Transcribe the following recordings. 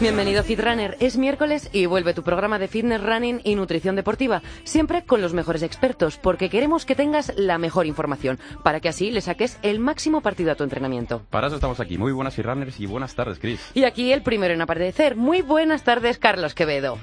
Bienvenido Fitrunner, es miércoles y vuelve tu programa de fitness, running y nutrición deportiva, siempre con los mejores expertos, porque queremos que tengas la mejor información, para que así le saques el máximo partido a tu entrenamiento. Para eso estamos aquí. Muy buenas Fitrunners y buenas tardes, Chris. Y aquí el primero en aparecer. Muy buenas tardes, Carlos Quevedo.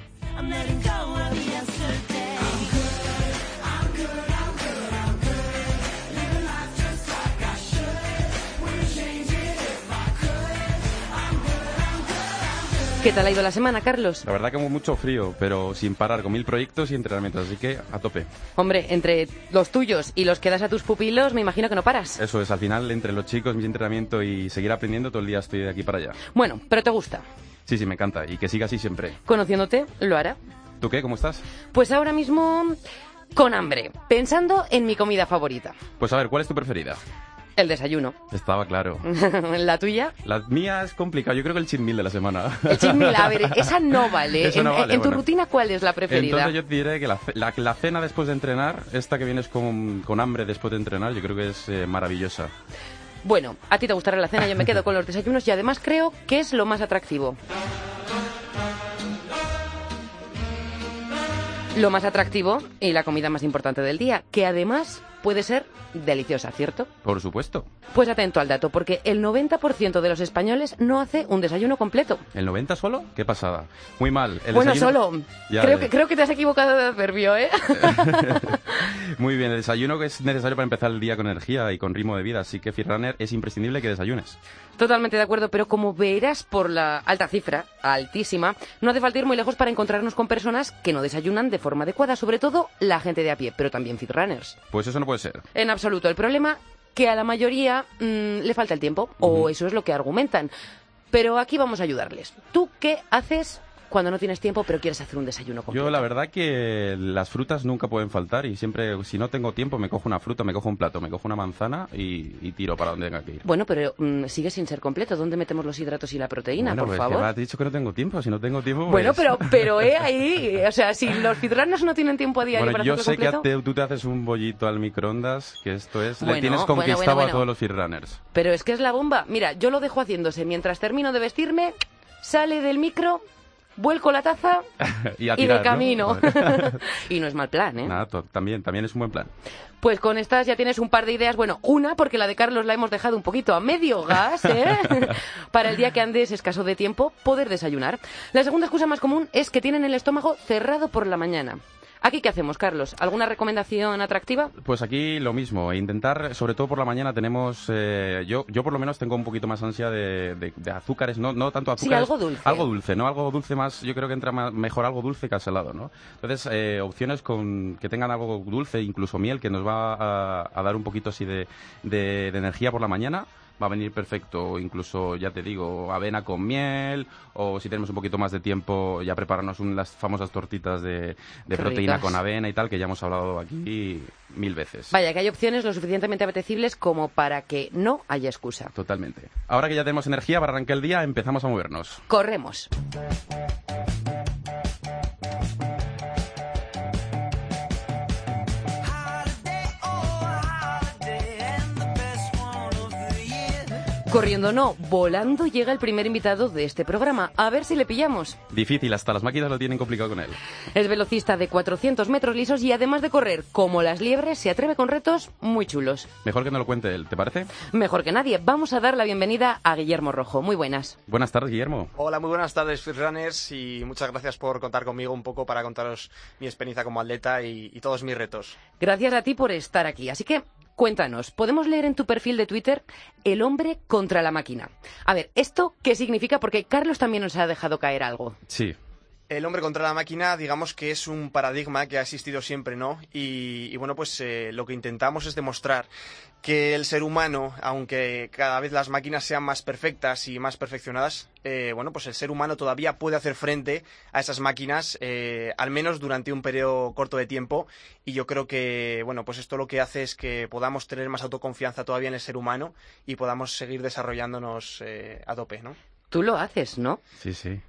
¿Qué tal ha ido la semana, Carlos? La verdad que con mucho frío, pero sin parar, con mil proyectos y entrenamientos, así que a tope. Hombre, entre los tuyos y los que das a tus pupilos, me imagino que no paras. Eso es, al final, entre los chicos, mi entrenamiento y seguir aprendiendo, todo el día estoy de aquí para allá. Bueno, pero te gusta. Sí, sí, me encanta y que siga así siempre. Conociéndote, lo hará. ¿Tú qué? ¿Cómo estás? Pues ahora mismo con hambre, pensando en mi comida favorita, Pues a ver, ¿cuál es tu preferida? El desayuno. Estaba claro. ¿La tuya? La mía es complicada, yo creo que el chin meal de la semana. El meal, a ver, esa no vale. En, no vale, en tu rutina, ¿cuál es la preferida? Entonces yo te diré que la- la cena después de entrenar, esta que vienes con, con hambre después de entrenar, yo creo que es eh, maravillosa. Bueno, a ti te gustará la cena, yo me quedo con los desayunos y además creo que es lo más atractivo. Lo más atractivo y la comida más importante del día, que además puede ser deliciosa, ¿cierto? Por supuesto. Pues atento al dato, porque el 90% de los españoles no hace un desayuno completo. ¿El 90 solo? Qué pasada. Muy mal. El bueno, desayuno- solo. Ya Creo que, creo que te has equivocado de adverbio, ¿eh? Muy bien, el desayuno que es necesario para empezar el día con energía y con ritmo de vida, así que Fitrunner es imprescindible que desayunes. Totalmente de acuerdo, pero como verás por la alta cifra, altísima, no hace falta ir muy lejos para encontrarnos con personas que no desayunan de forma adecuada, sobre todo la gente de a pie, pero también fitrunners. Pues eso no puede ser. En absoluto, el problema que a la mayoría mm, le falta el tiempo, o eso es lo que argumentan. Pero aquí vamos a ayudarles. ¿Tú qué haces cuando no tienes tiempo pero quieres hacer un desayuno completo? Yo la verdad que las frutas nunca pueden faltar y siempre, si no tengo tiempo, me cojo una fruta, me cojo un plato, me cojo una manzana y, y tiro para donde tenga que ir. Bueno, pero mm, sigue sin ser completo. ¿Dónde metemos los hidratos y la proteína, Bueno, por pues favor? que me has dicho que no tengo tiempo, si no tengo tiempo, Bueno, pues- pero, pero eh, ahí, o sea, si los fitrunners no tienen tiempo a diario Bueno, para yo sé que completo, te- tú te haces un bollito al microondas, que esto es, Bueno, le tienes bueno, conquistado bueno, bueno. a todos los Fitrunners. pero es que es la bomba. Mira, yo lo dejo haciéndose mientras termino de vestirme, sale del micro, vuelco la taza y a y tirar, de ¿no? camino. Y no es mal plan, ¿eh? Nada, también, también es un buen plan. Pues con estas ya tienes un par de ideas. Bueno, una, porque la de Carlos la hemos dejado un poquito a medio gas, ¿eh? Para el día que andes escaso de tiempo, poder desayunar. La segunda excusa más común es que tienen el estómago cerrado por la mañana. ¿Aquí qué hacemos, Carlos? ¿Alguna recomendación atractiva? Pues aquí lo mismo, intentar, sobre todo por la mañana tenemos, eh, yo, yo por lo menos tengo un poquito más ansia de, de- de azúcares, no, no tanto Sí, azúcares. algo dulce. Algo dulce, ¿no? Algo dulce más, yo creo que entra mejor algo dulce que al salado, ¿no? Entonces, eh, opciones con, que tengan algo dulce, incluso miel, que nos va a, a dar un poquito así de- de energía por la mañana. Va a venir perfecto, o incluso, ya te digo, avena con miel, o si tenemos un poquito más de tiempo, ya prepararnos un- las famosas tortitas de, proteína con avena y tal, que ya hemos hablado aquí mil veces. Vaya, que hay opciones lo suficientemente apetecibles como para que no haya excusa. Totalmente. Ahora que ya tenemos energía para arrancar el día, empezamos a movernos. Corremos. Corriendo no, volando llega el primer invitado de este programa. A ver si le pillamos. Difícil, hasta las máquinas lo tienen complicado con él. Es velocista de 400 metros lisos y además de correr como las liebres, se atreve con retos muy chulos. Mejor que no lo cuente él, ¿te parece? Mejor que nadie, vamos a dar la bienvenida a Guillermo Rojo. Muy buenas. Buenas tardes, Guillermo. Hola, muy buenas tardes, Fitrunners, y muchas gracias por contar conmigo un poco para contaros mi experiencia como atleta y, y todos mis retos. Gracias a ti por estar aquí. Así que cuéntanos, podemos leer en tu perfil de Twitter El hombre contra la máquina. A ver, ¿esto qué significa? Porque Carlos también nos ha dejado caer algo. Sí. El hombre contra la máquina, digamos que es un paradigma que ha existido siempre, ¿no? Y, y bueno, pues eh, lo que intentamos es demostrar que el ser humano, aunque cada vez las máquinas sean más perfectas y más perfeccionadas, eh, bueno, pues el ser humano todavía puede hacer frente a esas máquinas, eh, al menos durante un periodo corto de tiempo. Y yo creo que, bueno, pues esto lo que hace es que podamos tener más autoconfianza todavía en el ser humano y podamos seguir desarrollándonos eh, a tope, ¿no? tú lo haces, ¿no? Sí, sí.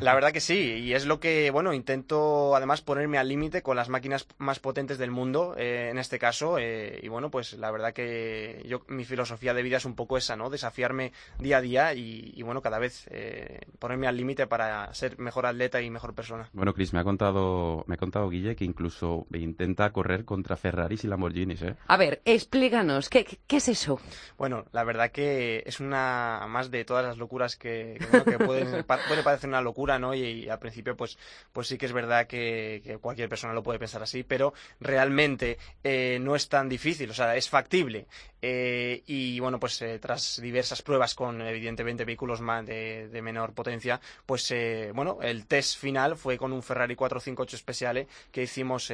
La verdad que sí, y es lo que, bueno, intento además ponerme al límite con las máquinas más potentes del mundo, eh, en este caso, eh, y bueno, pues la verdad que yo, mi filosofía de vida es un poco esa, ¿no? Desafiarme día a día y, bueno, cada vez eh, ponerme al límite para ser mejor atleta y mejor persona. Bueno, Chris, me ha contado, me ha contado Guille que incluso intenta correr contra Ferraris y Lamborghinis, ¿eh? A ver, explícanos, ¿qué, qué es eso? Bueno, la verdad que es una más de todas las locuras que, que, bueno, que pueden, puede parecer una locura, ¿no? Y, al principio, pues, pues sí que es verdad que, cualquier persona lo puede pensar así, pero realmente eh, no es tan difícil, o sea, es factible. Eh, y bueno, pues eh, tras diversas pruebas con evidentemente vehículos más de, menor potencia, pues bueno, el test final fue con un Ferrari 458 Speciale que hicimos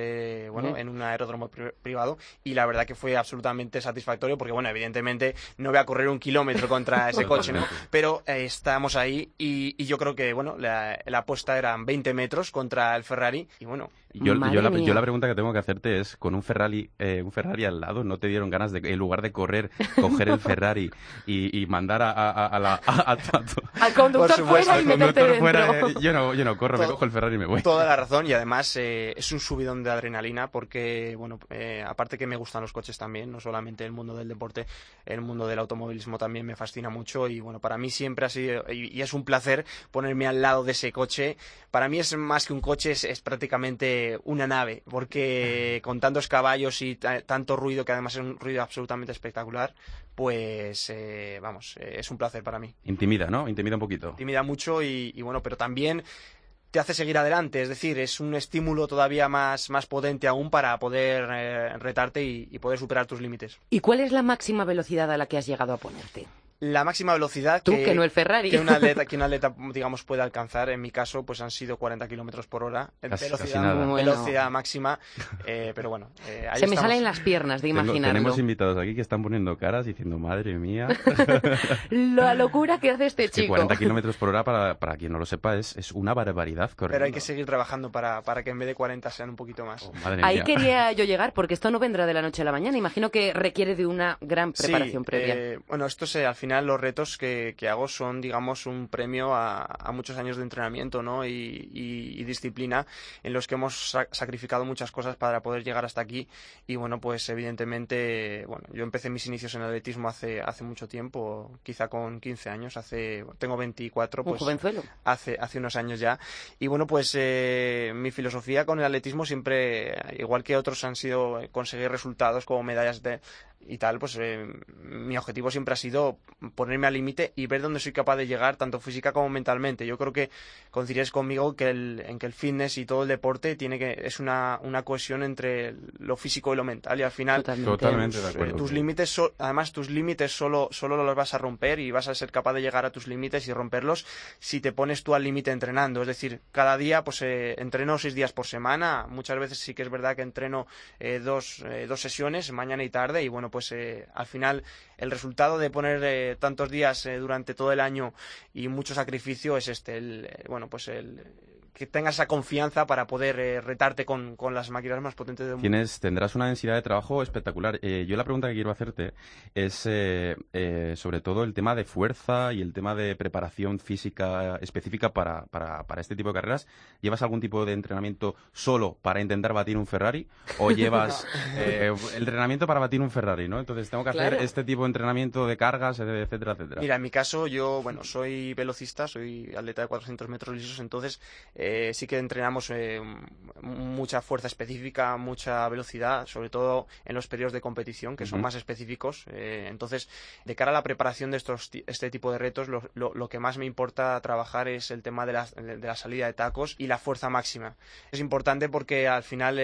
bueno, en un aeródromo privado y la verdad que fue absolutamente satisfactorio porque bueno, evidentemente no voy a correr un kilómetro contra ese coche, ¿no? Pero estamos ahí y, y, yo creo que bueno, la, la apuesta eran 20 metros contra el Ferrari y bueno. Yo, yo, la, yo, la, pregunta que tengo que hacerte es, con un Ferrari, eh, un Ferrari al lado, ¿no te dieron ganas de, en lugar de correr, coger el Ferrari y, y mandar a, a, a la... al conductor fuera y meterte fuera, eh, yo, no, yo no corro, me cojo el Ferrari y me voy. Toda la razón y además eh, es un subidón de adrenalina porque, bueno, eh, aparte que me gustan los coches también, no solamente el mundo del deporte, el mundo del automovilismo también me fascina mucho y bueno, para mí siempre ha sido, y, y es un placer ponerme al lado de ese coche. Para mí es más que un coche, es, es prácticamente una nave, porque con tantos caballos y tanto ruido, que además es un ruido absolutamente espectacular, pues eh, vamos, eh, es un placer para mí. Intimida, ¿no? Intimida un poquito. Intimida mucho y, y bueno, pero también te hace seguir adelante, es decir, es un estímulo todavía más, más potente aún para poder eh, retarte y, y poder superar tus límites. ¿Y cuál es la máxima velocidad a la que has llegado a ponerte? La máxima velocidad que, no el Ferrari. que un atleta, que un atleta digamos puede alcanzar en mi caso pues han sido 40 kilómetros por hora en velocidad, velocidad máxima eh, pero bueno eh, se me salen las piernas de imaginarlo. tenemos invitados aquí que están poniendo caras diciendo madre mía la locura que hace este chico. 40 kilómetros por hora para, para quien no lo sepa es, es una barbaridad corriendo. pero hay que seguir trabajando para, para que en vez de 40 sean un poquito más. Oh, ahí quería yo llegar porque esto no vendrá de la noche a la mañana. Imagino que requiere de una gran preparación previa. eh, bueno esto se al final los retos que, hago son, digamos, un premio a, muchos años de entrenamiento ¿no? y, disciplina en los que hemos sacrificado muchas cosas para poder llegar hasta aquí. Y bueno, pues evidentemente, bueno, yo empecé mis inicios en el atletismo hace, hace mucho tiempo, quizá con 15 años, hace, tengo 24, pues hace, hace unos años ya. Y bueno, pues eh, mi filosofía con el atletismo siempre, igual que otros han sido conseguir resultados como medallas de y tal, pues eh, mi objetivo siempre ha sido ponerme al límite y ver dónde soy capaz de llegar, tanto física como mentalmente. Yo creo que coincidirías conmigo que el, en que el fitness y todo el deporte tiene que es una, una cohesión entre lo físico y lo mental y al final Totalmente, tus, de acuerdo, tus límites además tus límites solo solo los vas a romper y vas a ser capaz de llegar a tus límites y romperlos si te pones tú al límite entrenando. Es decir, cada día pues eh, entreno seis días por semana. Muchas veces sí que es verdad que entreno eh, dos, dos sesiones mañana y tarde y bueno pues eh, al final el resultado de poner eh, tantos días eh, durante todo el año y mucho sacrificio es este, el, bueno, pues el que tengas esa confianza para poder eh, retarte con, con, las máquinas más potentes del mundo. Tienes, tendrás una densidad de trabajo espectacular. Eh, yo la pregunta que quiero hacerte es eh, sobre todo el tema de fuerza y el tema de preparación física específica para, para, para, este tipo de carreras. ¿Llevas algún tipo de entrenamiento solo para intentar batir un Ferrari o llevas el entrenamiento para batir un Ferrari? ¿no? Entonces tengo que hacer este tipo de entrenamiento de cargas, etcétera, etcétera. Mira, en mi caso yo, bueno, soy velocista, soy atleta de 400 metros lisos, entonces eh, sí que entrenamos eh, mucha fuerza específica, mucha velocidad, sobre todo en los periodos de competición, que son más específicos. Eh, entonces, de cara a la preparación de estos, este tipo de retos, lo, lo, que más me importa trabajar es el tema de la, de la, salida de tacos y la fuerza máxima. Es importante porque al final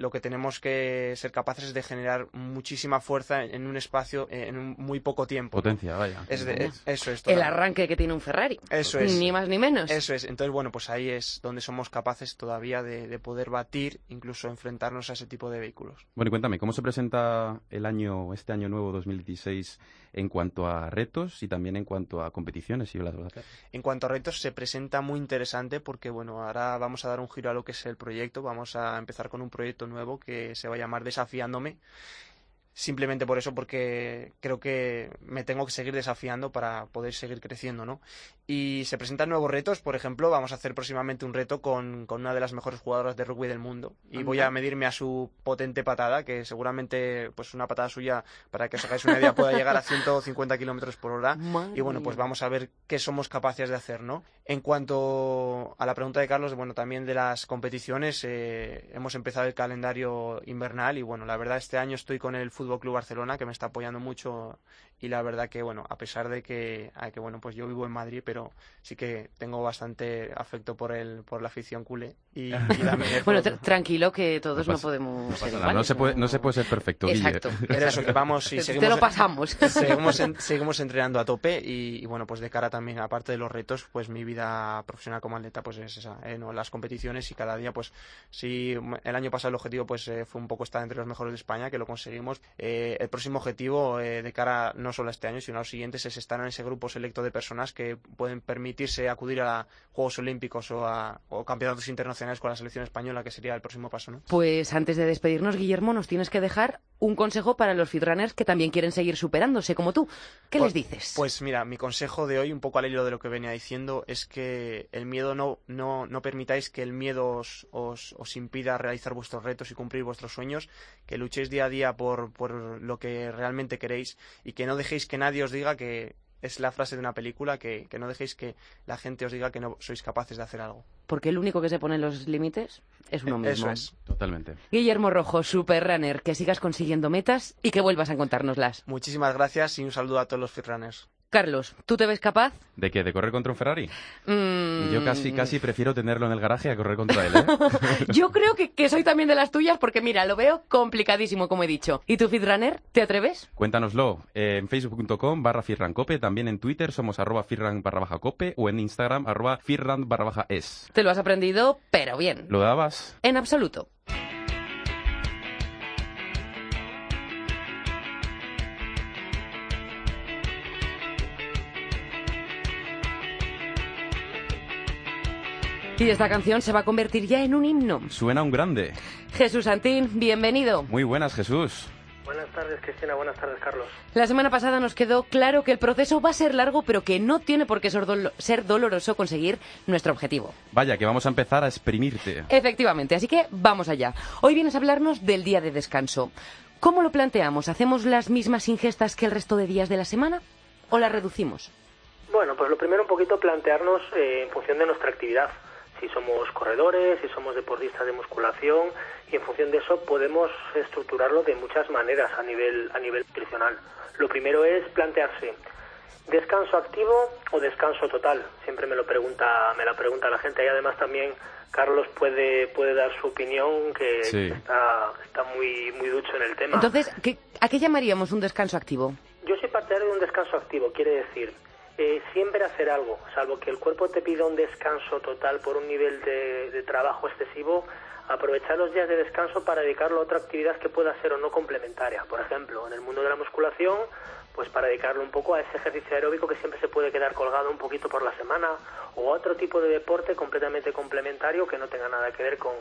lo que tenemos que ser capaces es de generar muchísima fuerza en un espacio en muy poco tiempo. Potencia, vaya. Es eso es. El arranque que tiene un Ferrari. Eso es. Ni más ni menos. Eso es. Entonces, bueno, pues ahí es donde somos capaces todavía de, poder batir, incluso enfrentarnos a ese tipo de vehículos. Bueno, y cuéntame, ¿cómo se presenta el año, este año nuevo 2016 en cuanto a retos y también en cuanto a competiciones? Si las vas a hacer? En cuanto a retos, se presenta muy interesante porque, bueno, ahora vamos a dar un giro a lo que es el proyecto. Vamos a empezar con un proyecto nuevo que se va a llamar Desafiándome simplemente por eso, porque creo que me tengo que seguir desafiando para poder seguir creciendo, ¿no? Y se presentan nuevos retos, por ejemplo, vamos a hacer próximamente un reto con, con una de las mejores jugadoras de rugby del mundo y voy a medirme a su potente patada, que seguramente pues una patada suya, para que os hagáis una idea, pueda llegar a 150 kilómetros por hora. y bueno, pues vamos a ver qué somos capaces de hacer, ¿no? En cuanto a la pregunta de Carlos, bueno, también de las competiciones, eh, hemos empezado el calendario invernal y bueno, la verdad este año estoy con el fútbol Fútbol Club Barcelona que me está apoyando mucho y la verdad que bueno a pesar de que, que bueno pues yo vivo en Madrid pero sí que tengo bastante afecto por el por la afición culé y, bueno tranquilo que todos no, podemos no, ser no se puede no se puede ser perfecto exacto, pero eso que vamos y seguimos te lo pasamos seguimos, seguimos entrenando a tope y, bueno pues de cara también aparte de los retos pues mi vida profesional como atleta pues es esa ¿eh? ¿no? las competiciones y cada día pues si el año pasado el objetivo pues eh, fue un poco estar entre los mejores de España que lo conseguimos eh, el próximo objetivo de cara no solo este año, sino a los siguientes, es estar en ese grupo selecto de personas que pueden permitirse acudir a Juegos Olímpicos o a campeonatos internacionales con la selección española, que sería el próximo paso. ¿no? Pues antes de despedirnos, Guillermo, nos tienes que dejar un consejo para los feedrunners que también quieren seguir superándose como tú. ¿Qué les pues, dices? Pues mira, mi consejo de hoy, un poco al hilo de lo que venía diciendo, es que el miedo no, no, no permitáis que el miedo os, os, os, impida realizar vuestros retos y cumplir vuestros sueños, que luchéis día a día por, por lo que realmente queréis y que no dejéis que nadie os diga que es la frase de una película, que, no dejéis que la gente os diga que no sois capaces de hacer algo. Porque el único que se pone los límites es uno mismo. Eso es. Totalmente. Guillermo Rojo, super runner, que sigas consiguiendo metas y que vuelvas a contárnoslas. Muchísimas gracias y un saludo a todos los runners. Carlos, ¿tú te ves capaz? ¿De qué? ¿De correr contra un Ferrari? Mm. Yo casi, casi prefiero tenerlo en el garaje a correr contra él, ¿eh? Yo creo que, que, soy también de las tuyas porque, mira, lo veo complicadísimo, como he dicho. ¿Y tú, Fitrunner, te atreves? Cuéntanoslo eh, en facebook.com barra firrancope, también en Twitter somos arroba firran barra baja cope o en Instagram arroba firran barra baja es. Te lo has aprendido, pero bien. ¿Lo dabas? En absoluto. Y esta canción se va a convertir ya en un himno. Suena un grande. Jesús Antín, bienvenido. Muy buenas, Jesús. Buenas tardes, Cristina. Buenas tardes, Carlos. La semana pasada nos quedó claro que el proceso va a ser largo, pero que no tiene por qué ser doloroso conseguir nuestro objetivo. Vaya, que vamos a empezar a exprimirte. Efectivamente, así que vamos allá. Hoy vienes a hablarnos del día de descanso. ¿Cómo lo planteamos? ¿Hacemos las mismas ingestas que el resto de días de la semana o las reducimos? Bueno, pues lo primero un poquito plantearnos eh, en función de nuestra actividad si somos corredores, si somos deportistas de musculación y en función de eso podemos estructurarlo de muchas maneras a nivel a nivel nutricional. Lo primero es plantearse descanso activo o descanso total. Siempre me lo pregunta me la pregunta la gente y además también Carlos puede puede dar su opinión que está, está muy muy ducho en el tema. Entonces, ¿a qué llamaríamos un descanso activo? Yo soy partidario de un descanso activo, quiere decir eh, siempre hacer algo, salvo que el cuerpo te pida un descanso total por un nivel de, de, trabajo excesivo, aprovechar los días de descanso para dedicarlo a otra actividad que pueda ser o no complementaria. Por ejemplo, en el mundo de la musculación, pues para dedicarlo un poco a ese ejercicio aeróbico que siempre se puede quedar colgado un poquito por la semana o otro tipo de deporte completamente complementario que no tenga nada que ver con...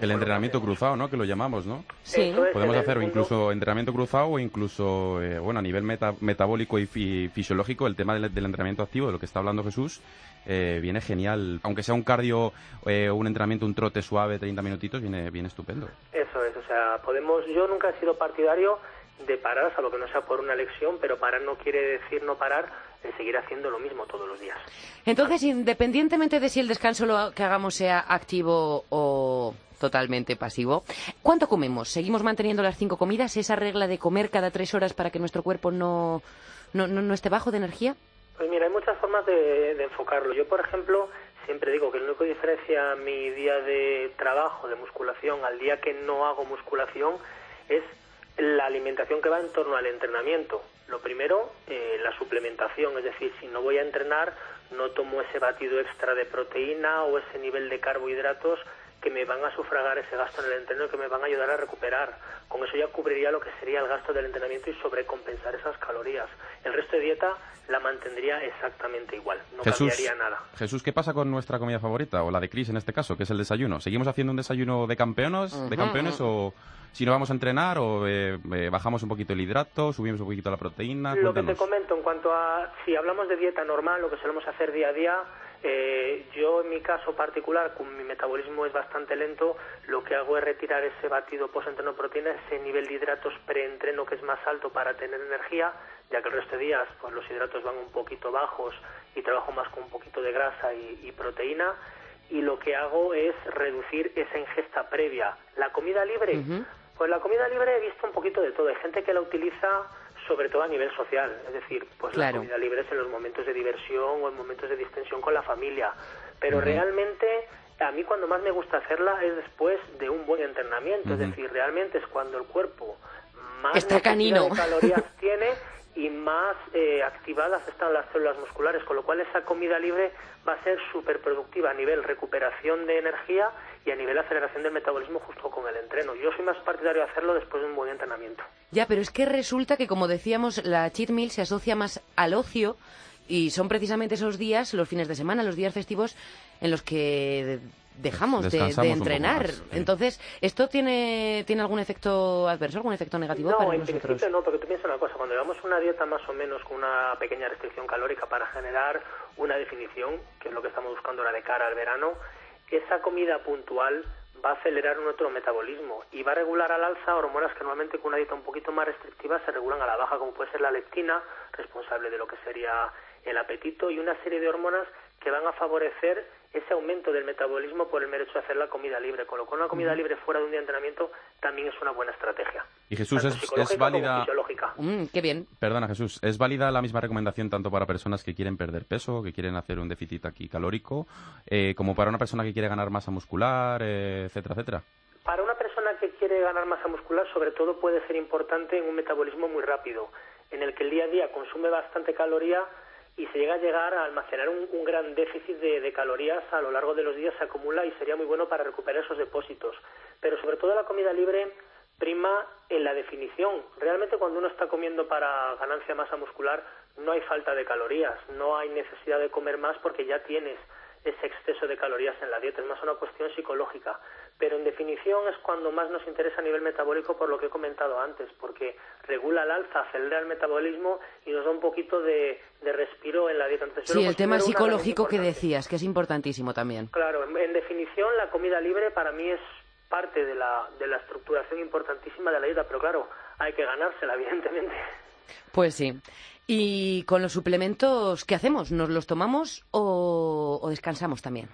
el entrenamiento cruzado, ¿no? Que lo llamamos, ¿no? Sí. Podemos hacer incluso entrenamiento cruzado o incluso, eh, bueno, a nivel metabólico y, fisiológico, el tema del, entrenamiento activo, de lo que está hablando Jesús, eh, viene genial. Aunque sea un cardio o eh, un entrenamiento, un trote suave, 30 minutitos, viene, viene estupendo. Eso es, o sea, podemos... Yo nunca he sido partidario de parar, salvo que no sea por una lección, pero parar no quiere decir no parar, de seguir haciendo lo mismo todos los días. Entonces, independientemente de si el descanso lo que hagamos sea activo o totalmente pasivo, ¿cuánto comemos? ¿Seguimos manteniendo las cinco comidas? ¿Esa regla de comer cada tres horas para que nuestro cuerpo no, no, no, esté bajo de energía? Pues mira, hay muchas formas de, de enfocarlo. Yo, por ejemplo, siempre digo que lo único que diferencia mi día de trabajo, de musculación, al día que no hago musculación, es la alimentación que va en torno al entrenamiento. Lo primero, eh, la suplementación, es decir, si no voy a entrenar, no tomo ese batido extra de proteína o ese nivel de carbohidratos que me van a sufragar ese gasto en el entreno y que me van a ayudar a recuperar. Con eso ya cubriría lo que sería el gasto del entrenamiento y sobrecompensar esas calorías. El resto de dieta la mantendría exactamente igual, no cambiaría nada. Jesús, ¿qué pasa con nuestra comida favorita, o la de Cris en este caso, que es el desayuno? ¿Seguimos haciendo un desayuno de campeones, de campeones o si no vamos a entrenar o eh, eh, bajamos un poquito el hidrato, subimos un poquito la proteína? Lo que te comento en cuanto a si hablamos de dieta normal, lo que solemos hacer día a día, eh, yo en mi caso particular, como mi metabolismo es bastante lento, lo que hago es retirar ese batido post-entreno proteína, ese nivel de hidratos pre-entreno que es más alto para tener energía, ya que el resto de días pues los hidratos van un poquito bajos y trabajo más con un poquito de grasa y, proteína. Y lo que hago es reducir esa ingesta previa. La comida libre, pues la comida libre he visto un poquito de todo. Hay gente que la utiliza sobre todo a nivel social, es decir, pues la comida libre es en los momentos de diversión o en momentos de distensión con la familia, pero realmente a mí cuando más me gusta hacerla es después de un buen entrenamiento, es decir, realmente es cuando el cuerpo más Está canino. calorías tiene y más eh, activadas están las células musculares, con lo cual esa comida libre va a ser súper productiva a nivel recuperación de energía y a nivel aceleración del metabolismo justo con el entreno. Yo soy más partidario de hacerlo después de un buen entrenamiento. Ya, pero es que resulta que, como decíamos, la cheat meal se asocia más al ocio y son precisamente esos días, los fines de semana, los días festivos, en los que dejamos de, entrenar. Entonces, ¿esto tiene, tiene algún efecto adverso, algún efecto negativo no, para en nosotros? principio no, porque tú piensas una cosa, cuando llevamos una dieta más o menos con una pequeña restricción calórica para generar una definición, que es lo que estamos buscando ahora de cara al verano, esa comida puntual va a acelerar nuestro metabolismo y va a regular al alza hormonas que normalmente con una dieta un poquito más restrictiva se regulan a la baja, como puede ser la leptina, responsable de lo que sería el apetito, y una serie de hormonas que van a favorecer ese aumento del metabolismo por el mero hecho de hacer la comida libre. Con lo cual, una comida libre fuera de un día de entrenamiento también es una buena estrategia. Y Jesús, es, válida. Mm, qué bien. Perdona, Jesús. ¿Es válida la misma recomendación tanto para personas que quieren perder peso, que quieren hacer un déficit aquí calórico, eh, como para una persona que quiere ganar masa muscular, eh, etcétera, etcétera? Para una persona que quiere ganar masa muscular, sobre todo puede ser importante en un metabolismo muy rápido, en el que el día a día consume bastante caloría y se llega a llegar a almacenar un, gran déficit de, calorías a lo largo de los días, se acumula y sería muy bueno para recuperar esos depósitos. Pero sobre todo la comida libre prima en la definición. Realmente cuando uno está comiendo para ganancia de masa muscular no hay falta de calorías, no hay necesidad de comer más porque ya tienes ese exceso de calorías en la dieta, es más una cuestión psicológica. Pero en definición es cuando más nos interesa a nivel metabólico por lo que he comentado antes, porque regula el alza, acelera el metabolismo y nos da un poquito de, respiro en la dieta. sí, el tema psicológico que decías, que es importantísimo también. Claro, en, definición la comida libre para mí es parte de la, de la estructuración importantísima de la dieta, pero claro, hay que ganársela, evidentemente. Pues sí. ¿Y con los suplementos qué hacemos? ¿Nos los tomamos o, descansamos también?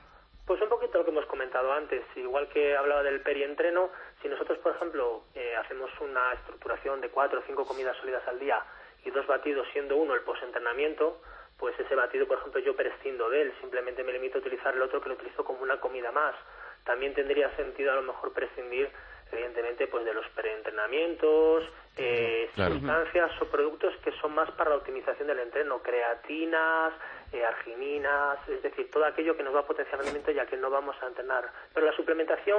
Pues un poquito lo que hemos comentado antes. Igual que hablaba del perientreno, si nosotros, por ejemplo, eh, hacemos una estructuración de cuatro o cinco comidas sólidas al día y dos batidos, siendo uno el postentrenamiento, pues ese batido, por ejemplo, yo prescindo de él, simplemente me limito a utilizar el otro que lo utilizo como una comida más. También tendría sentido a lo mejor prescindir evidentemente pues de los preentrenamientos, eh, sustancias o productos que son más para la optimización del entreno, creatinas, eh, argininas, es decir, todo aquello que nos va a potenciar el rendimiento ya que no vamos a entrenar. Pero la suplementación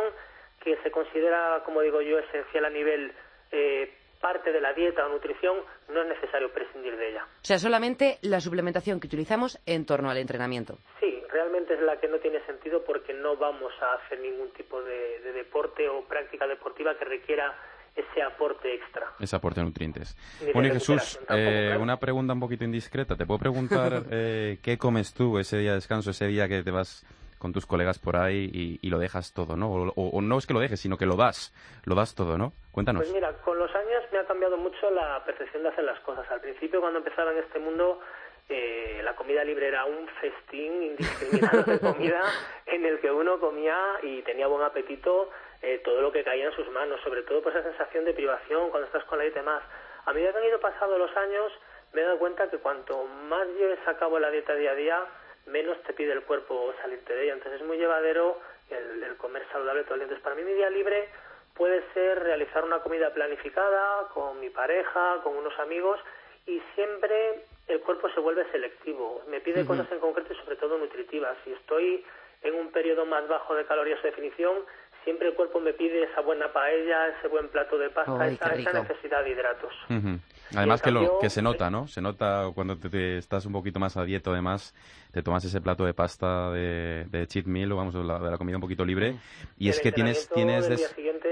que se considera, como digo yo, esencial a nivel eh, parte de la dieta o nutrición, no es necesario prescindir de ella. O sea, solamente la suplementación que utilizamos en torno al entrenamiento. Sí, realmente es la que no tiene sentido porque no vamos a hacer ningún tipo de, deporte o práctica deportiva que requiera ese aporte extra. Ese aporte de nutrientes. Bueno, Jesús, eh, una pregunta un poquito indiscreta. ¿Te puedo preguntar eh, qué comes tú ese día de descanso, ese día que te vas con tus colegas por ahí y, lo dejas todo, ¿no? O, no es que lo dejes, sino que lo das, lo das todo, ¿no? Cuéntanos. Pues mira, con los años me ha cambiado mucho la percepción de hacer las cosas. Al principio, cuando empezaba en este mundo, eh, la comida libre era un festín indiscriminado de comida en el que uno comía y tenía buen apetito eh, todo lo que caía en sus manos, sobre todo por esa sensación de privación cuando estás con la dieta y demás. A medida que han ido pasando los años, me he dado cuenta que cuanto más lleves a cabo la dieta día a día, menos te pide el cuerpo salirte de ella. Entonces es muy llevadero el, comer saludable todo el día. Entonces para mí mi día libre puede ser realizar una comida planificada con mi pareja, con unos amigos y siempre el cuerpo se vuelve selectivo. Me pide cosas en concreto y sobre todo nutritivas. Si estoy en un periodo más bajo de calorías o definición, siempre el cuerpo me pide esa buena paella, ese buen plato de pasta, esa, esa necesidad de hidratos. Ujú. Además que lo que se nota, sí. ¿no? Se nota cuando te, te estás un poquito más a dieta, además, te tomas ese plato de pasta de, de cheat meal o vamos, de la, de la comida un poquito libre y es que tienes tienes del des- día siguiente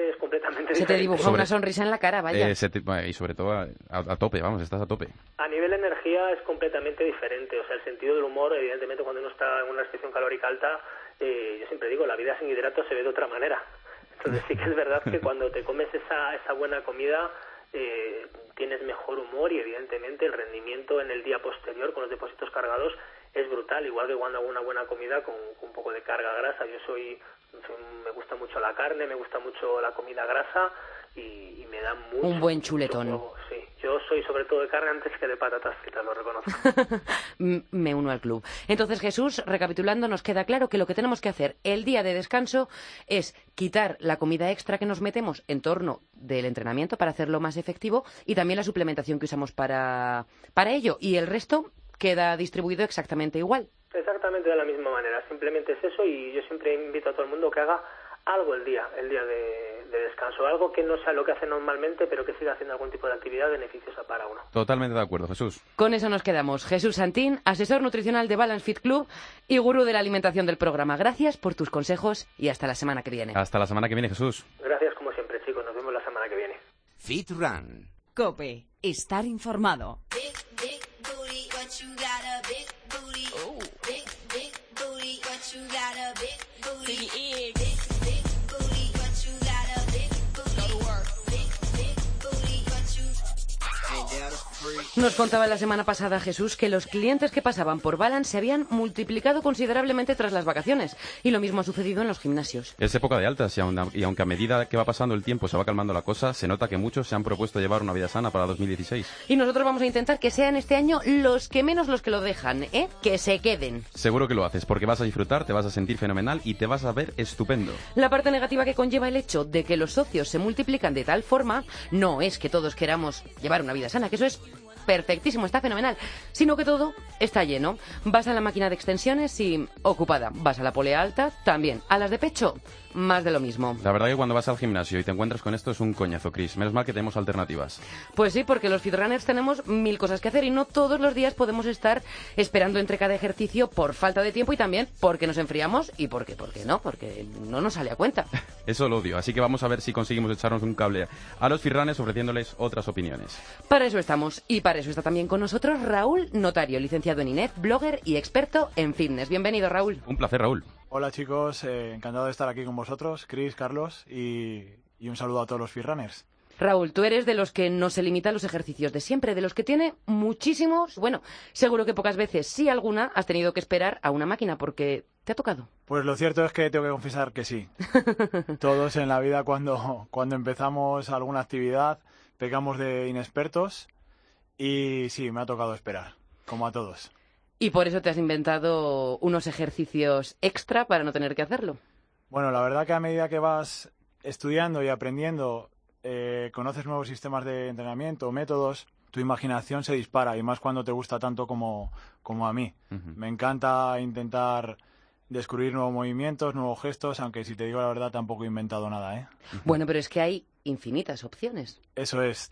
Se te dibuja Sobre- una sonrisa en la cara, vaya. eh, se te- bueno, y sobre todo a, a- a tope, vamos, estás a tope. A nivel energía es completamente diferente. O sea, el sentido del humor, evidentemente, cuando uno está en una restricción calórica alta, eh, yo siempre digo, la vida sin hidratos se ve de otra manera. Entonces sí que es verdad que cuando te comes esa, esa buena comida, eh, tienes mejor humor y evidentemente el rendimiento en el día posterior con los depósitos cargados es brutal. Igual que cuando hago una buena comida con, con un poco de carga grasa. Yo soy, soy- me gusta mucho la carne, me gusta mucho la comida grasa y, y me da mucho. Un buen chuletón. Sí, yo soy sobre todo de carne antes que de patatas fritas, lo reconozco. Me uno al club. Entonces, Jesús, recapitulando, nos queda claro que lo que tenemos que hacer el día de descanso es quitar la comida extra que nos metemos en torno del entrenamiento para hacerlo más efectivo y también la suplementación que usamos para, para ello. Y el resto queda distribuido exactamente igual. Exactamente de la misma manera, simplemente es eso y yo siempre invito a todo el mundo que haga algo el día, el día de, de descanso, algo que no sea lo que hace normalmente, pero que siga haciendo algún tipo de actividad beneficiosa para uno. Totalmente de acuerdo, Jesús. Con eso nos quedamos. Jesús Santín, asesor nutricional de Balance Fit Club y gurú de la alimentación del programa. Gracias por tus consejos y hasta la semana que viene. Hasta la semana que viene, Jesús. Gracias como siempre chicos, nos vemos la semana que viene. Fit Run. Cope. Estar informado. Big, Nos contaba la semana pasada Jesús que los clientes que pasaban por Balance se habían multiplicado considerablemente tras las vacaciones. Y lo mismo ha sucedido en los gimnasios. Es época de altas y, aun- y aunque a medida que va pasando el tiempo se va calmando la cosa, se nota que muchos se han propuesto llevar una vida sana para 2016. Y nosotros vamos a intentar que sean este año los que menos los que lo dejan, ¿eh? Que se queden. Seguro que lo haces porque vas a disfrutar, te vas a sentir fenomenal y te vas a ver estupendo. La parte negativa que conlleva el hecho de que los socios se multiplican de tal forma no es que todos queramos llevar una vida sana, que eso es perfectísimo, está fenomenal, sino que todo está lleno. Vas a la máquina de extensiones y ocupada. Vas a la polea alta también. A las de pecho, más de lo mismo. La verdad que cuando vas al gimnasio y te encuentras con esto es un coñazo, Chris. Menos mal que tenemos alternativas. Pues sí, porque los fitrunners tenemos mil cosas que hacer y no todos los días podemos estar esperando entre cada ejercicio por falta de tiempo y también porque nos enfriamos y porque, porque no, porque no nos sale a cuenta. Eso lo odio, así que vamos a ver si conseguimos echarnos un cable a los firranes ofreciéndoles otras opiniones. Para eso estamos y para eso está también con nosotros Raúl Notario, licenciado en INEF, blogger y experto en fitness. Bienvenido, Raúl. Un placer, Raúl. Hola chicos, eh, encantado de estar aquí con vosotros, Chris, Carlos y, y un saludo a todos los Firrunners. Raúl, tú eres de los que no se limita a los ejercicios de siempre, de los que tiene muchísimos. Bueno, seguro que pocas veces, sí alguna, has tenido que esperar a una máquina porque te ha tocado. Pues lo cierto es que tengo que confesar que sí. Todos en la vida cuando, cuando empezamos alguna actividad pecamos de inexpertos y sí, me ha tocado esperar, como a todos. Y por eso te has inventado unos ejercicios extra para no tener que hacerlo. Bueno, la verdad que a medida que vas estudiando y aprendiendo, eh, conoces nuevos sistemas de entrenamiento, métodos, tu imaginación se dispara y más cuando te gusta tanto como, como a mí. Me encanta intentar descubrir nuevos movimientos, nuevos gestos, aunque si te digo la verdad tampoco he inventado nada, ¿eh? Bueno, pero es que hay infinitas opciones. Eso es.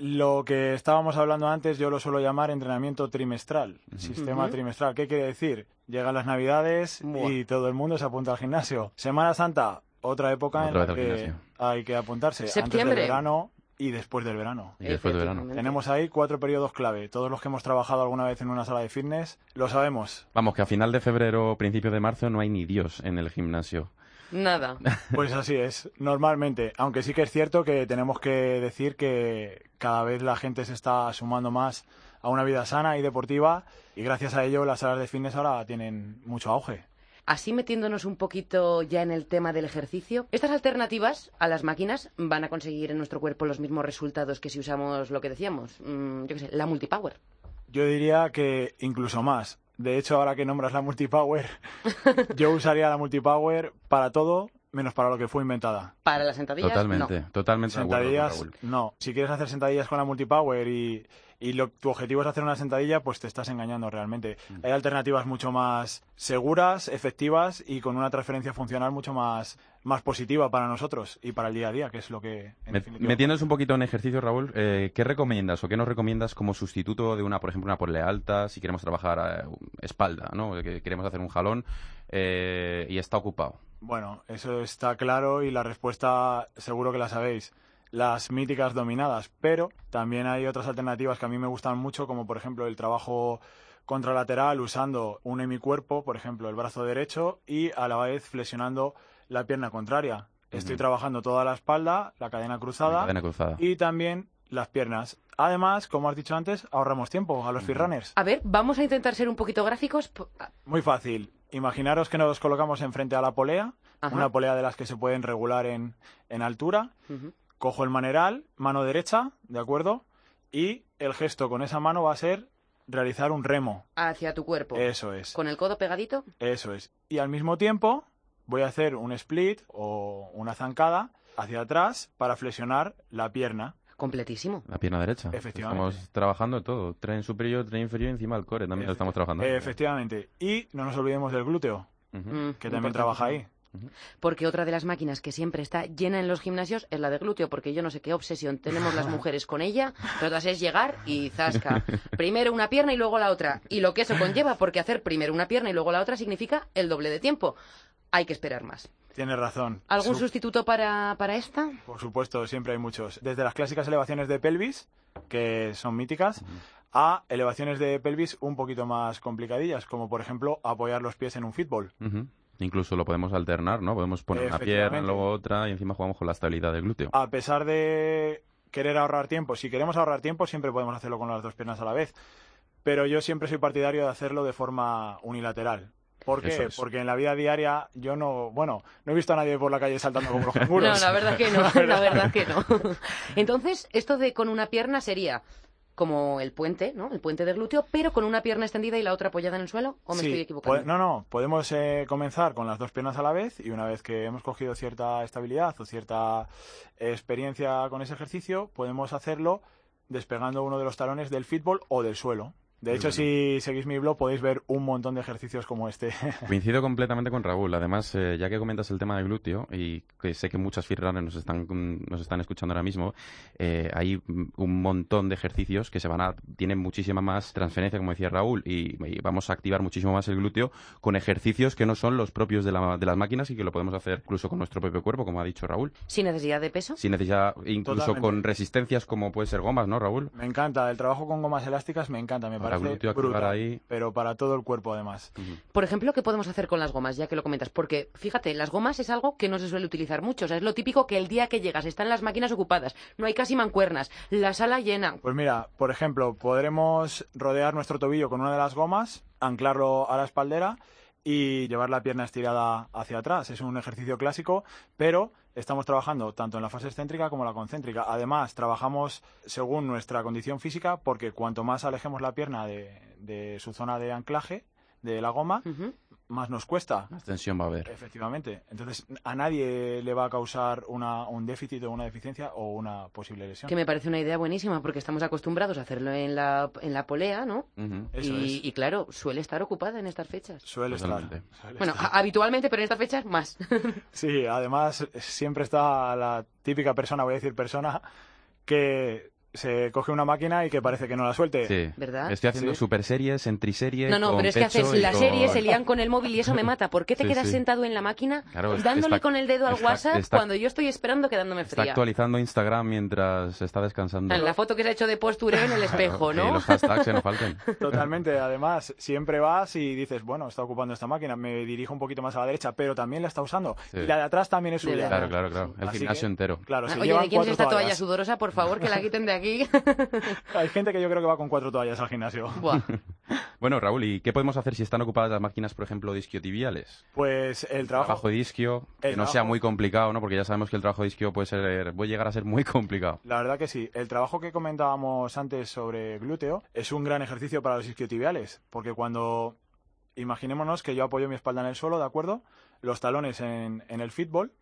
Lo que estábamos hablando antes yo lo suelo llamar entrenamiento trimestral, sistema trimestral. ¿Qué quiere decir? Llegan las navidades Buah. y todo el mundo se apunta al gimnasio. Semana Santa, otra época Otra en la que gimnasio. hay que apuntarse. Antes Septiembre. del verano y después del verano. Y después de verano. Tenemos ahí cuatro periodos clave. Todos los que hemos trabajado alguna vez en una sala de fitness lo sabemos. Vamos, que a final de febrero o principio de marzo no hay ni Dios en el gimnasio. Nada. Pues así es, normalmente. Aunque sí que es cierto que tenemos que decir que cada vez la gente se está sumando más a una vida sana y deportiva y gracias a ello las salas de fitness ahora tienen mucho auge. Así metiéndonos un poquito ya en el tema del ejercicio, estas alternativas a las máquinas van a conseguir en nuestro cuerpo los mismos resultados que si usamos lo que decíamos, mm, yo qué sé, la multipower. Yo diría que incluso más. De hecho, ahora que nombras la multipower, yo usaría la multipower para todo menos para lo que fue inventada. Para las sentadillas, Totalmente, no. totalmente acuerdo Sentadillas, no. Si quieres hacer sentadillas con la multipower y, y lo- tu objetivo es hacer una sentadilla, pues te estás engañando realmente. Hay alternativas mucho más seguras, efectivas y con una transferencia funcional mucho más, más positiva para nosotros y para el día a día, que es lo que... en Me- definitiva, Metiéndonos un poquito en ejercicio, Raúl, eh, ¿qué recomiendas o qué nos recomiendas como sustituto de una, por ejemplo, una polea alta, si queremos trabajar eh, espalda, ¿no? Que queremos hacer un jalón eh, y está ocupado. Bueno, eso está claro y la respuesta seguro que la sabéis. Las míticas dominadas, pero también hay otras alternativas que a mí me gustan mucho, como por ejemplo el trabajo contralateral usando un hemicuerpo, por ejemplo el brazo derecho, y a la vez flexionando la pierna contraria. Estoy trabajando toda la espalda, la cadena cruzada, Cadena cruzada. y también las piernas. Además, como has dicho antes, ahorramos tiempo a los freerunners. A ver, vamos a intentar ser un poquito gráficos. Muy fácil. Imaginaros que nos colocamos enfrente a la polea, Ajá. una polea de las que se pueden regular en, en altura. Cojo el maneral, mano derecha, ¿de acuerdo? Y el gesto con esa mano va a ser realizar un remo. Hacia tu cuerpo. Eso es. Con el codo pegadito. Eso es. Y al mismo tiempo voy a hacer un split o una zancada hacia atrás para flexionar la pierna. Completísimo. La pierna derecha. Efectivamente. Estamos trabajando todo. Tren superior, tren inferior y encima el core. También lo estamos trabajando. Efectivamente. Y no nos olvidemos del glúteo. Mm, que también trabaja ahí. Porque otra de las máquinas que siempre está llena en los gimnasios es la de glúteo, porque yo no sé qué obsesión tenemos las mujeres con ella, pero otras es llegar y zasca. Primero una pierna y luego la otra. Y lo que eso conlleva, porque hacer primero una pierna y luego la otra significa el doble de tiempo. Hay que esperar más. Tienes razón. ¿Algún Su- sustituto para, para esta? Por supuesto, siempre hay muchos. Desde las clásicas elevaciones de pelvis, que son míticas, a elevaciones de pelvis un poquito más complicadillas, como por ejemplo apoyar los pies en un fútbol. Incluso lo podemos alternar, ¿no? Podemos poner una pierna, luego otra y encima jugamos con la estabilidad del glúteo. A pesar de querer ahorrar tiempo, si queremos ahorrar tiempo siempre podemos hacerlo con las dos piernas a la vez, pero yo siempre soy partidario de hacerlo de forma unilateral. ¿Por qué? es. Porque en la vida diaria yo no, bueno, no he visto a nadie por la calle saltando como los canguros. No, la verdad que no, la verdad que no. Entonces, esto de con una pierna sería como el puente, ¿no? El puente de glúteo, pero con una pierna extendida y la otra apoyada en el suelo, ¿o me Sí, estoy equivocando? no, no, podemos eh, comenzar con las dos piernas a la vez y una vez que hemos cogido cierta estabilidad o cierta experiencia con ese ejercicio, podemos hacerlo despegando uno de los talones del fútbol o del suelo. De hecho, si seguís mi blog podéis ver un montón de ejercicios como este. Coincido completamente con Raúl. Además, eh, ya que comentas el tema del glúteo, y que sé que muchas freerunners nos están, nos están escuchando ahora mismo, eh, hay un montón de ejercicios que se van a, tienen muchísima más transferencia, como decía Raúl, y, y vamos a activar muchísimo más el glúteo con ejercicios que no son los propios de, la- de las máquinas y que lo podemos hacer incluso con nuestro propio cuerpo, como ha dicho Raúl. Sin necesidad de peso. Sin necesidad, incluso Totalmente. con resistencias como puede ser gomas, ¿no, Raúl? me encanta, el trabajo con gomas elásticas me encanta, me Para glúteo, activar ahí. pero para todo el cuerpo además. Por ejemplo, ¿qué podemos hacer con las gomas, ya que lo comentas? Porque, fíjate, las gomas es algo que no se suele utilizar mucho. O sea, es lo típico que el día que llegas están las máquinas ocupadas, no hay casi mancuernas, la sala llena. Pues mira, por ejemplo, podremos rodear nuestro tobillo con una de las gomas, anclarlo a la espaldera y llevar la pierna estirada hacia atrás. Es un ejercicio clásico, pero estamos trabajando tanto en la fase excéntrica como en la concéntrica. Además, trabajamos según nuestra condición física, porque cuanto más alejemos la pierna de, de su zona de anclaje, de la goma. Más nos cuesta. Más tensión va a haber. Efectivamente. Entonces, a nadie le va a causar una, un déficit o una deficiencia o una posible lesión. Que me parece una idea buenísima, porque estamos acostumbrados a hacerlo en la, en la polea, ¿no? Eso y, es. y claro, suele estar ocupada en estas fechas. Suele Totalmente. estar. suele Bueno, estar. habitualmente, pero en estas fechas más. Sí, además siempre está la típica persona, voy a decir persona, que se coge una máquina y que parece que no la suelte. Sí. ¿Verdad? Estoy haciendo Sí. super series, triseries. No, no, pero es que haces la serie, se lían con el móvil y eso me mata. ¿Por qué te Sí, quedas sí. sentado en la máquina Claro, dándole está- con el dedo al está- WhatsApp está- cuando yo estoy esperando quedándome Está fría? actualizando Instagram mientras está descansando. En la foto que se ha hecho de postureo en el espejo, ¿no? Y los hashtags que no falten. Totalmente, además, siempre vas y dices, bueno, está ocupando esta máquina, me dirijo un poquito más a la derecha, pero también la está usando. Sí. Y la de atrás también es suya. Claro, claro, claro. El Así gimnasio que, entero. Claro, se Oye, llevan ¿de quién es esta toalla sudorosa? Por favor, que la quiten de aquí. Hay gente que yo creo que va con cuatro toallas al gimnasio. Buah. Bueno, Raúl, ¿y qué podemos hacer si están ocupadas las máquinas, por ejemplo, disquiotibiales? Pues el trabajo... Trabajo de isquio, que El no sea muy complicado, ¿no? Porque ya sabemos que el trabajo de isquio puede ser, puede llegar a ser muy complicado. La verdad que sí. El trabajo que comentábamos antes sobre glúteo es un gran ejercicio para los isquiotibiales, porque cuando imaginémonos que yo apoyo mi espalda en el suelo, ¿de acuerdo? Los talones en, en el fútbol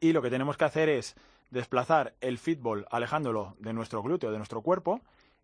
y lo que tenemos que hacer es desplazar el fútbol alejándolo de nuestro glúteo, de nuestro cuerpo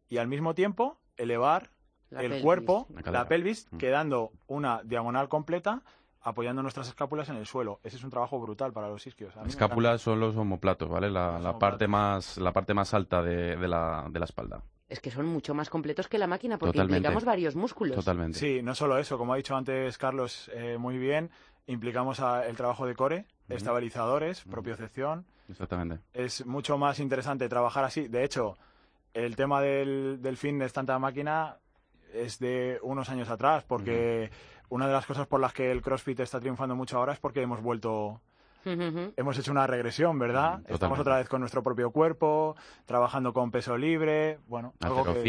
y al mismo tiempo elevar La el pelvis. cuerpo, La pelvis, Mm. quedando una diagonal completa, apoyando nuestras escápulas en el suelo. Ese es un trabajo brutal para los isquios. Escápulas son los homoplatos, ¿vale? La, la parte más la parte más alta de, de la, de la espalda. Es que son mucho más completos que la máquina porque Totalmente. implicamos varios músculos. Totalmente. Sí, no solo eso, como ha dicho antes Carlos eh, muy bien, implicamos a- el trabajo de core. Estabilizadores, propiocepción. Exactamente. Es mucho más interesante trabajar así. De hecho, el tema del, del fitness tanta máquina es de unos años atrás, porque una de las cosas por las que el CrossFit está triunfando mucho ahora es porque hemos vuelto Hemos hecho una regresión, ¿verdad? Mm, Estamos otra vez con nuestro propio cuerpo, trabajando con peso libre, bueno, algo que-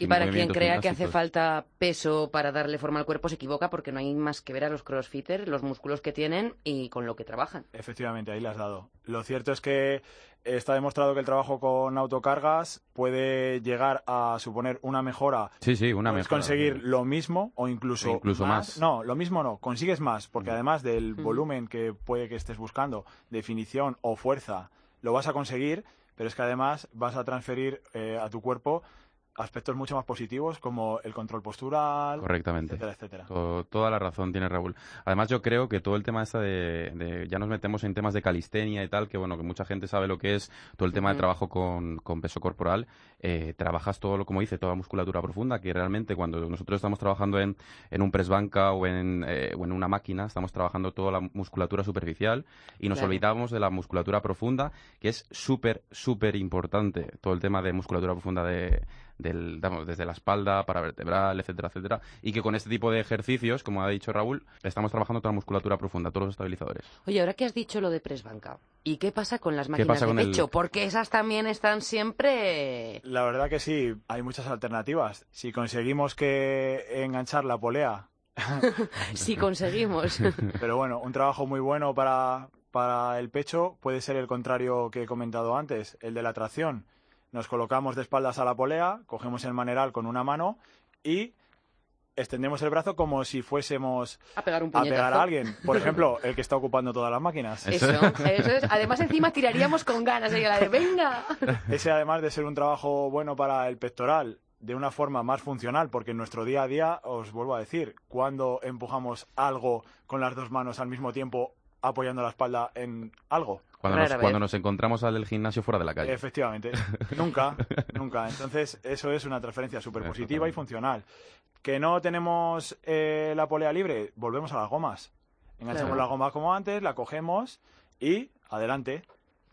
Y para quien crea que hace falta peso para darle forma al cuerpo se equivoca porque no hay más que ver a los crossfitters, los músculos que tienen y con lo que trabajan. Efectivamente, ahí le has dado. Lo cierto es que está demostrado que el trabajo con autocargas puede llegar a suponer una mejora. Sí, sí, una Puedes mejora. conseguir lo mismo o incluso, Incluso más. No, lo mismo no, consigues más, porque Mm. además del volumen que puede que estés buscando, definición o fuerza, lo vas a conseguir, pero es que además vas a transferir eh, a tu cuerpo aspectos mucho más positivos como el control postural, Correctamente. etcétera, etcétera. To- toda la razón tiene Raúl. Además, yo creo que todo el tema esta de, de- ya nos metemos en temas de calistenia y tal, que bueno, que mucha gente sabe lo que es todo el tema de Ujú. trabajo con, con peso corporal. Eh, trabajas todo lo, como dice, toda musculatura profunda, que realmente cuando nosotros estamos trabajando en, en un press banca o en, eh, o en una máquina, estamos trabajando toda la musculatura superficial y nos Claro. olvidamos de la musculatura profunda, que es súper, súper importante. Todo el tema de musculatura profunda de, del, desde la espalda, para vertebral, etcétera, etcétera. Y que con este tipo de ejercicios, como ha dicho Raúl, estamos trabajando toda la musculatura profunda, todos los estabilizadores. Oye, ahora que has dicho lo de press banca, ¿y qué pasa con las máquinas de el- pecho? Porque esas también están siempre... La verdad que sí, hay muchas alternativas. Si conseguimos que enganchar la polea, si conseguimos. pero bueno, un trabajo muy bueno para, para el pecho puede ser el contrario que he comentado antes, el de la tracción. Nos colocamos de espaldas a la polea, cogemos el maneral con una mano y extendemos el brazo como si fuésemos a pegar un a puñetazo. pegar a alguien. Por ejemplo, el que está ocupando todas las máquinas. Eso, eso es. Además, encima tiraríamos con ganas. Sería la de, venga. Ese, además de ser un trabajo bueno para el pectoral, de una forma más funcional, porque en nuestro día a día, os vuelvo a decir, cuando empujamos algo con las dos manos al mismo tiempo apoyando la espalda en algo. Cuando, nos, vez. cuando nos encontramos al del gimnasio fuera de la calle. Efectivamente. nunca, nunca. Entonces, eso es una transferencia súper positiva y funcional. Que no tenemos eh, la polea libre, volvemos a las gomas. Enganchamos Claro. la goma como antes, la cogemos y adelante.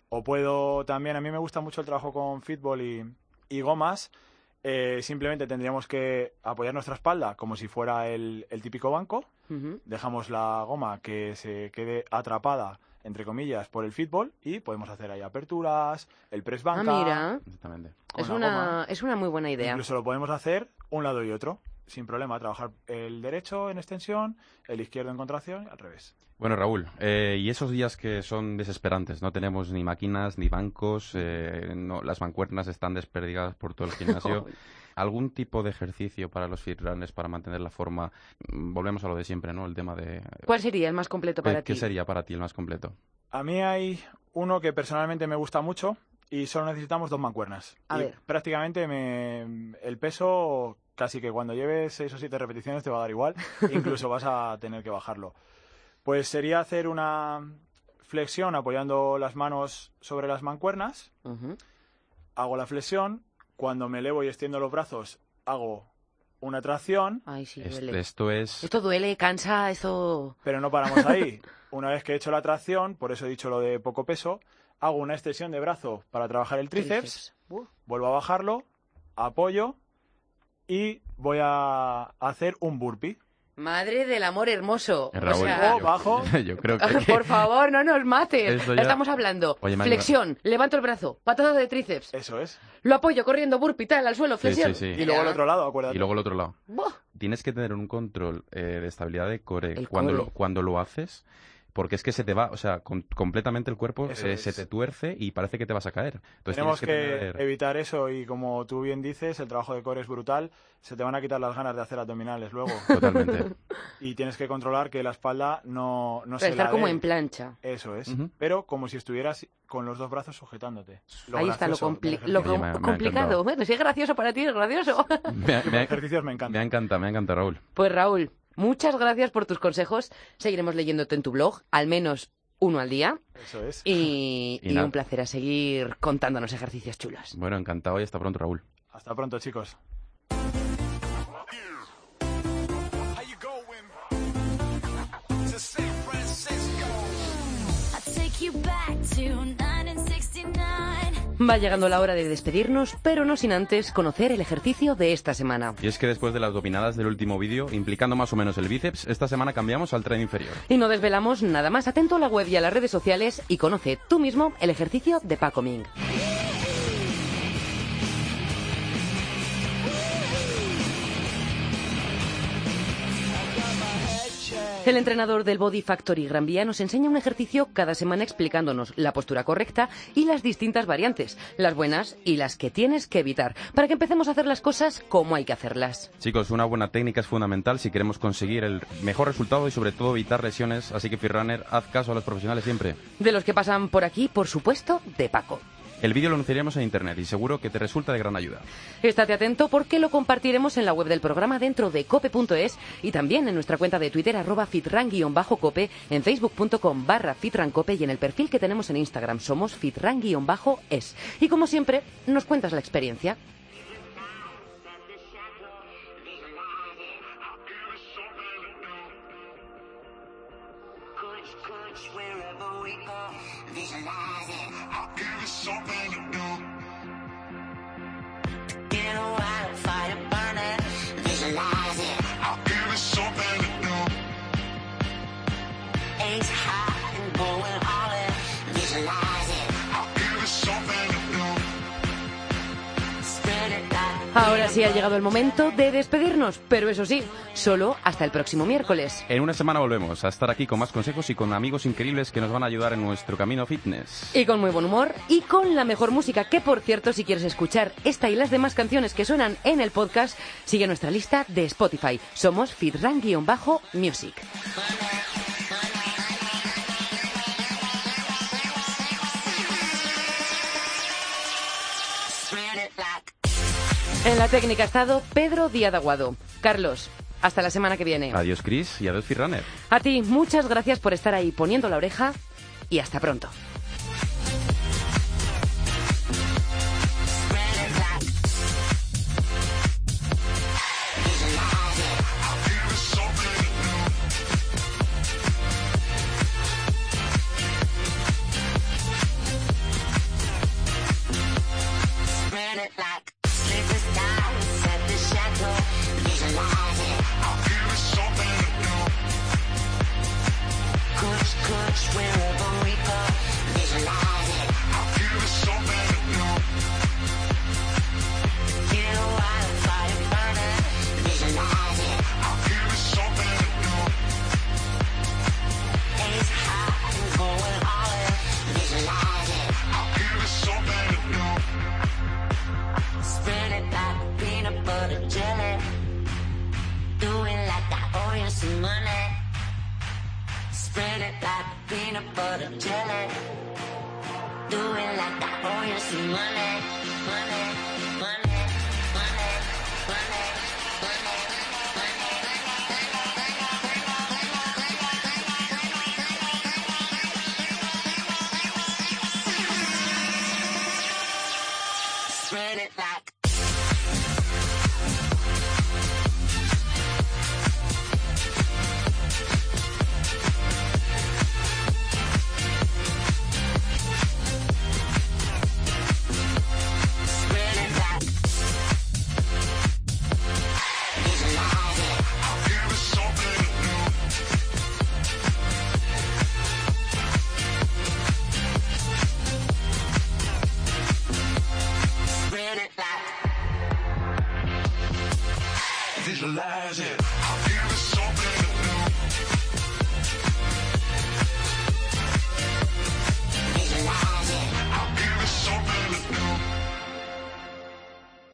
O puedo también, a mí me gusta mucho el trabajo con fútbol y, y gomas. Eh, simplemente tendríamos que apoyar nuestra espalda como si fuera el, el típico banco. Dejamos la goma que se quede atrapada, entre comillas, por el fútbol y podemos hacer ahí aperturas, el press Ah, banca. mira. Exactamente. Es una, goma. es una muy buena idea. Incluso lo podemos hacer un lado y otro, sin problema. Trabajar el derecho en extensión, el izquierdo en contracción y al revés. Bueno, Raúl, eh, y esos días que son desesperantes, no tenemos ni máquinas ni bancos, eh, no, las mancuernas están desperdigadas por todo el gimnasio. ¿Algún tipo de ejercicio para los fitrunners para mantener la forma? Mm, Volvemos a lo de siempre, ¿no? El tema de... ¿Cuál sería el más completo para ¿Qué, ti? qué sería para ti el más completo? A mí hay uno que personalmente me gusta mucho y solo necesitamos dos mancuernas. A y ver. prácticamente me, el peso, casi que cuando lleves seis o siete repeticiones te va a dar igual, incluso vas a tener que bajarlo. Pues sería hacer una flexión apoyando las manos sobre las mancuernas, hago la flexión, cuando me elevo y extiendo los brazos hago una tracción, Ay, sí, Es- duele. esto es... Esto duele, cansa, eso... pero no paramos ahí. Una vez que he hecho la tracción, por eso he dicho lo de poco peso, hago una extensión de brazo para trabajar el tríceps, Uh, vuelvo a bajarlo, apoyo y voy a hacer un burpee. Madre del amor hermoso. Eh, O Raúl, sea, Oh, bajo. yo creo que... Por favor, no nos mates. Ya- Estamos hablando. Oye, Flexión, levanto el brazo, patada de tríceps, Eso es. lo apoyo corriendo burpee tal al suelo, Sí, flexión. sí, sí. Y luego al Ya. otro lado, acuérdate. Y luego el otro lado. Buah. Tienes que tener un control eh, de estabilidad de core El cuando core. lo, cuando lo haces, porque es que se te va, o sea, com- completamente el cuerpo es. se te tuerce y parece que te vas a caer. Entonces Tenemos que, tener- evitar eso y como tú bien dices, el trabajo de core es brutal. Se te van a quitar las ganas de hacer abdominales luego. Totalmente. y tienes que controlar que la espalda no, no se estar la como en plancha. Eso es. Pero como si estuvieras con los dos brazos sujetándote. Ahí está lo, compli- lo com- me me complicado. Bueno, si es gracioso para ti, es gracioso. me, ha- me ha- ejercicios me encantan. me encanta, me encanta, Raúl. Pues Raúl, muchas gracias por tus consejos. Seguiremos leyéndote en tu blog, al menos uno al día. Eso es. Y, Y un placer a seguir contándonos ejercicios chulos. Bueno, encantado y hasta pronto, Raúl. Hasta pronto, chicos. I'll take you back to 1969. Va llegando la hora de despedirnos, pero no sin antes conocer el ejercicio de esta semana. Y es que después de las dominadas del último vídeo, implicando más o menos el bíceps, esta semana cambiamos al tren inferior. Y no desvelamos nada más. Atento a la web y a las redes sociales y conoce tú mismo el ejercicio de Paco Ming. El entrenador del Body Factory Gran Vía nos enseña un ejercicio cada semana explicándonos la postura correcta y las distintas variantes, las buenas y las que tienes que evitar, para que empecemos a hacer las cosas como hay que hacerlas. Chicos, una buena técnica es fundamental si queremos conseguir el mejor resultado y sobre todo evitar lesiones, así que Firrunner, haz caso a los profesionales siempre. De los que pasan por aquí, por supuesto, de Paco. El vídeo lo anunciaremos en internet y seguro que te resulta de gran ayuda. Estate atento porque lo compartiremos en la web del programa dentro de cope.es y también en nuestra cuenta de Twitter arroba fitran-cope, en facebook.com barra fitrancope y en el perfil que tenemos en Instagram somos fitran-es. Y como siempre, nos cuentas la experiencia. Ahora sí ha llegado el momento de despedirnos, pero eso sí, solo hasta el próximo miércoles. En una semana volvemos a estar aquí con más consejos y con amigos increíbles que nos van a ayudar en nuestro camino fitness. Y con muy buen humor y con la mejor música, que por cierto, si quieres escuchar esta y las demás canciones que suenan en el podcast, sigue nuestra lista de Spotify. Somos fitran-music. En la técnica ha estado Pedro Díaz Aguado. Carlos, hasta la semana que viene. Adiós Chris y adiós Firrunner. A ti, muchas gracias por estar ahí poniendo la oreja y hasta pronto. Spread it like a peanut butter jelly. Do it like I owe you some money. Money,